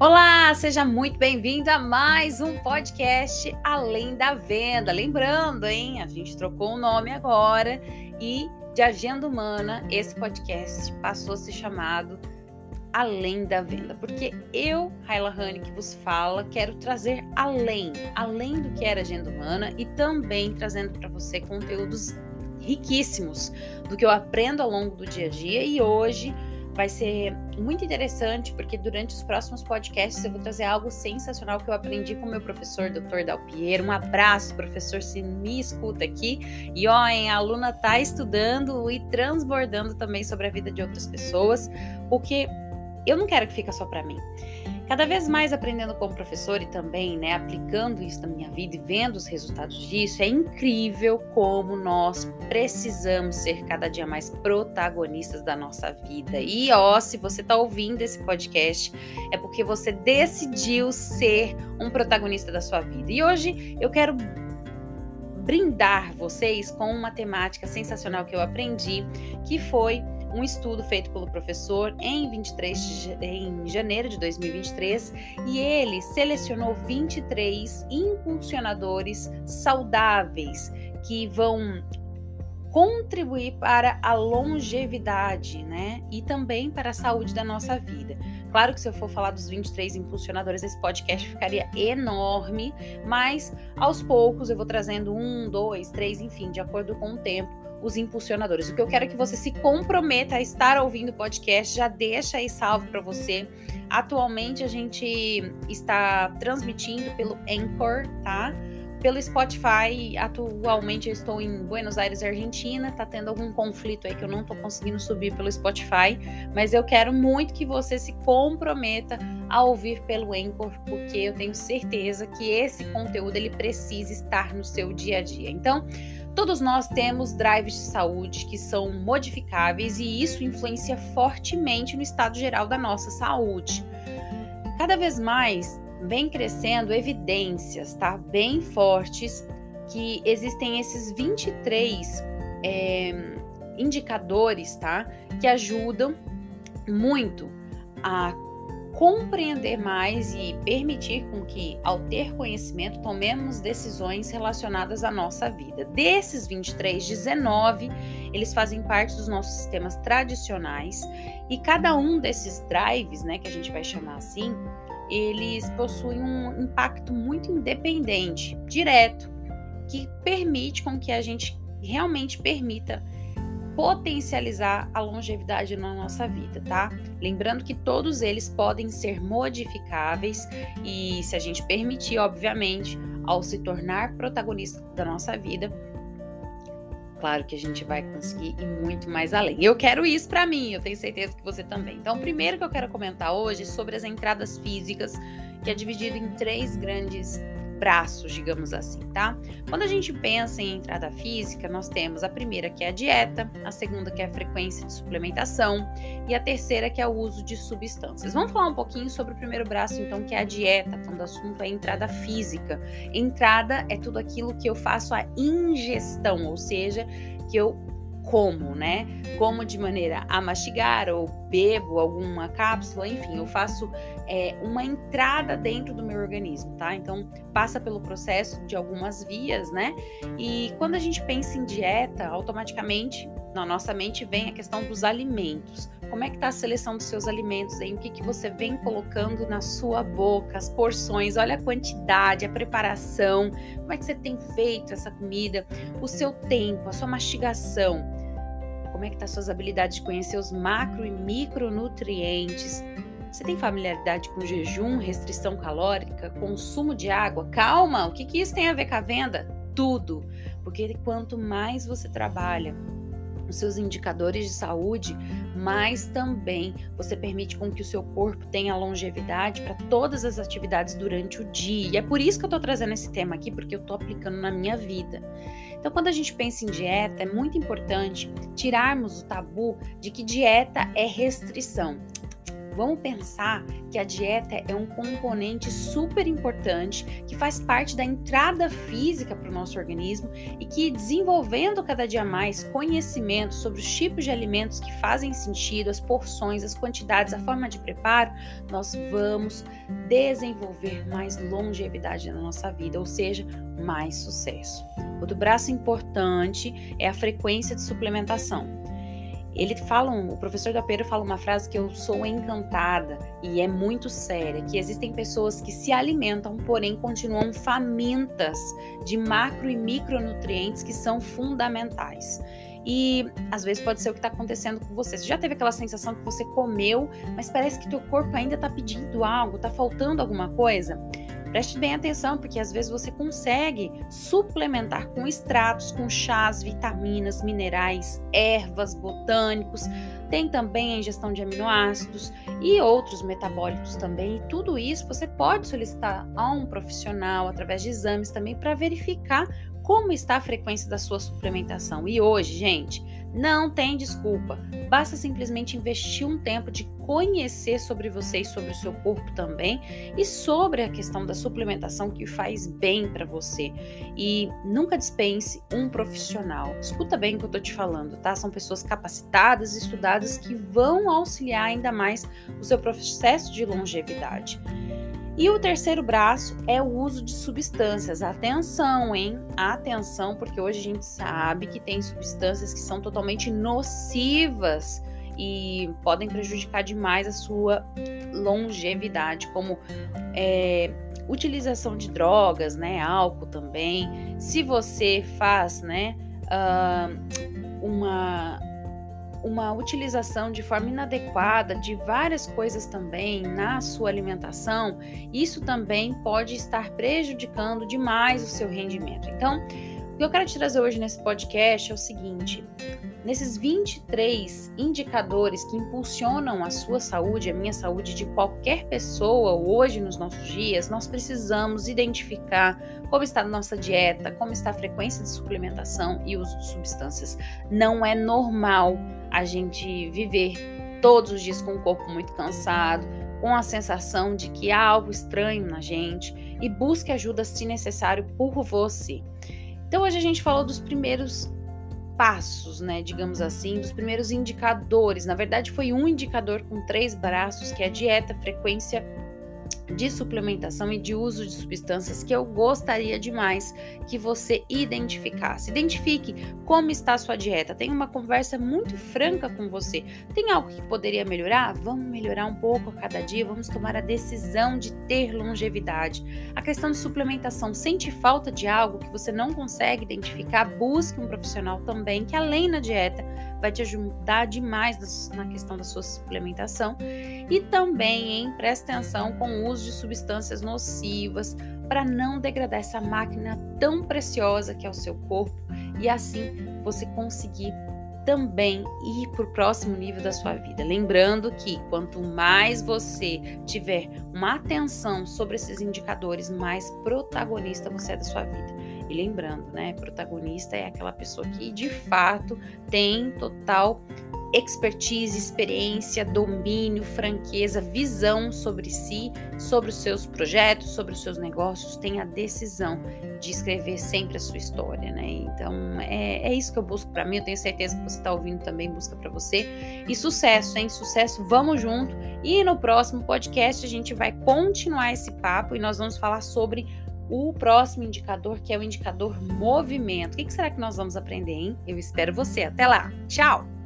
Olá, seja muito bem-vindo a mais um podcast Além da Venda. Lembrando, hein, a gente trocou o nome agora e de Agenda Humana, esse podcast passou a ser chamado Além da Venda, porque eu, Raila Honey, que vos fala, quero trazer além, além do que era Agenda Humana e também trazendo para você conteúdos riquíssimos do que eu aprendo ao longo do dia a dia e hoje vai ser muito interessante porque durante os próximos podcasts eu vou trazer algo sensacional que eu aprendi com meu professor, Dr. Dalpiero. Um abraço, professor, se me escuta aqui. E ó, hein, a aluna tá estudando e transbordando também sobre a vida de outras pessoas, porque eu não quero que fique só para mim. Cada vez mais aprendendo como professor e também, né, aplicando isso na minha vida e vendo os resultados disso, é incrível como nós precisamos ser cada dia mais protagonistas da nossa vida. E ó, se você está ouvindo esse podcast, é porque você decidiu ser um protagonista da sua vida. E hoje eu quero brindar vocês com uma temática sensacional que eu aprendi, que foi um estudo feito pelo professor em 23 em janeiro de 2023 e ele selecionou 23 impulsionadores saudáveis que vão contribuir para a longevidade, né? E também para a saúde da nossa vida. Claro que se eu for falar dos 23 impulsionadores, esse podcast ficaria enorme, mas aos poucos eu vou trazendo um, dois, três, enfim, de acordo com o tempo, os impulsionadores. O que eu quero é que você se comprometa a estar ouvindo o podcast, já deixa aí salvo para você. Atualmente a gente está transmitindo pelo Anchor, tá? Pelo Spotify, atualmente eu estou em Buenos Aires, Argentina. Tá tendo algum conflito aí que eu não tô conseguindo subir pelo Spotify, mas eu quero muito que você se comprometa a ouvir pelo Anchor, porque eu tenho certeza que esse conteúdo ele precisa estar no seu dia a dia. Então, Todos nós temos drives de saúde que são modificáveis e isso influencia fortemente no estado geral da nossa saúde. Cada vez mais vem crescendo evidências, tá? Bem fortes que existem esses 23 é, indicadores, tá? Que ajudam muito a compreender mais e permitir com que, ao ter conhecimento, tomemos decisões relacionadas à nossa vida. Desses 23, 19, eles fazem parte dos nossos sistemas tradicionais e cada um desses drives, né, que a gente vai chamar assim, eles possuem um impacto muito independente, direto, que permite com que a gente realmente permita potencializar a longevidade na nossa vida, tá? Lembrando que todos eles podem ser modificáveis e, se a gente permitir, obviamente, ao se tornar protagonista da nossa vida, claro que a gente vai conseguir ir muito mais além. Eu quero isso para mim, eu tenho certeza que você também. Então, o primeiro que eu quero comentar hoje é sobre as entradas físicas, que é dividido em três grandes braços, digamos assim, tá? Quando a gente pensa em entrada física, nós temos a primeira que é a dieta, a segunda que é a frequência de suplementação e a terceira que é o uso de substâncias. Vamos falar um pouquinho sobre o primeiro braço, então, que é a dieta, quando o assunto é entrada física. Entrada é tudo aquilo que eu faço a ingestão, ou seja, que eu como, né? Como de maneira a mastigar ou bebo alguma cápsula, enfim, eu faço é, uma entrada dentro do meu organismo, tá? Então passa pelo processo de algumas vias, né? E quando a gente pensa em dieta, automaticamente na nossa mente vem a questão dos alimentos. Como é que tá a seleção dos seus alimentos aí? O que, que você vem colocando na sua boca, as porções, olha a quantidade, a preparação, como é que você tem feito essa comida, o seu tempo, a sua mastigação como é que tá suas habilidades de conhecer os macro e micronutrientes. Você tem familiaridade com jejum, restrição calórica, consumo de água? Calma, o que, que isso tem a ver com a venda? Tudo. Porque quanto mais você trabalha os seus indicadores de saúde, mas também você permite com que o seu corpo tenha longevidade para todas as atividades durante o dia. E é por isso que eu estou trazendo esse tema aqui, porque eu estou aplicando na minha vida. Então, quando a gente pensa em dieta, é muito importante tirarmos o tabu de que dieta é restrição. Vamos pensar que a dieta é um componente super importante que faz parte da entrada física para o nosso organismo e que, desenvolvendo cada dia mais conhecimento sobre os tipos de alimentos que fazem sentido, as porções, as quantidades, a forma de preparo, nós vamos desenvolver mais longevidade na nossa vida, ou seja, mais sucesso. Outro braço importante é a frequência de suplementação. Ele fala, o professor da Pera fala uma frase que eu sou encantada e é muito séria, que existem pessoas que se alimentam, porém continuam famintas de macro e micronutrientes que são fundamentais. E às vezes pode ser o que está acontecendo com você. Você já teve aquela sensação que você comeu, mas parece que teu corpo ainda está pedindo algo, está faltando alguma coisa? Preste bem atenção, porque às vezes você consegue suplementar com extratos, com chás, vitaminas, minerais, ervas, botânicos. Tem também a ingestão de aminoácidos e outros metabólicos também. E tudo isso você pode solicitar a um profissional através de exames também para verificar como está a frequência da sua suplementação. E hoje, gente, não tem desculpa. Basta simplesmente investir um tempo de conhecer sobre você e sobre o seu corpo também e sobre a questão da suplementação que faz bem para você. E nunca dispense um profissional. Escuta bem o que eu tô te falando, tá? São pessoas capacitadas, estudadas que vão auxiliar ainda mais o seu processo de longevidade. E o terceiro braço é o uso de substâncias. Atenção, hein? Atenção, porque hoje a gente sabe que tem substâncias que são totalmente nocivas e podem prejudicar demais a sua longevidade, como é, utilização de drogas, né? Álcool também. Se você faz, né? Uh, uma uma utilização de forma inadequada de várias coisas também na sua alimentação, isso também pode estar prejudicando demais o seu rendimento. Então, o que eu quero te trazer hoje nesse podcast é o seguinte: Nesses 23 indicadores que impulsionam a sua saúde, a minha saúde de qualquer pessoa hoje nos nossos dias, nós precisamos identificar como está a nossa dieta, como está a frequência de suplementação e uso de substâncias. Não é normal a gente viver todos os dias com o corpo muito cansado, com a sensação de que há algo estranho na gente e busque ajuda se necessário por você. Então hoje a gente falou dos primeiros passos, né, digamos assim, dos primeiros indicadores. Na verdade, foi um indicador com três braços, que é a dieta, frequência de suplementação e de uso de substâncias que eu gostaria demais que você identificasse. Identifique como está a sua dieta. Tenha uma conversa muito franca com você. Tem algo que poderia melhorar? Vamos melhorar um pouco a cada dia, vamos tomar a decisão de ter longevidade. A questão de suplementação, sente falta de algo que você não consegue identificar? Busque um profissional também que além da dieta vai te ajudar demais na questão da sua suplementação. E também, hein, presta atenção com o uso de substâncias nocivas para não degradar essa máquina tão preciosa que é o seu corpo e assim você conseguir também ir para o próximo nível da sua vida. Lembrando que quanto mais você tiver uma atenção sobre esses indicadores, mais protagonista você é da sua vida. E lembrando, né, protagonista é aquela pessoa que de fato tem total expertise, experiência, domínio, franqueza, visão sobre si, sobre os seus projetos, sobre os seus negócios, tem a decisão de escrever sempre a sua história, né? Então é, é isso que eu busco para mim. Eu tenho certeza que você está ouvindo também busca para você. E sucesso, hein? Sucesso, vamos junto. E no próximo podcast a gente vai continuar esse papo e nós vamos falar sobre o próximo indicador, que é o indicador movimento. O que será que nós vamos aprender, hein? Eu espero você. Até lá. Tchau!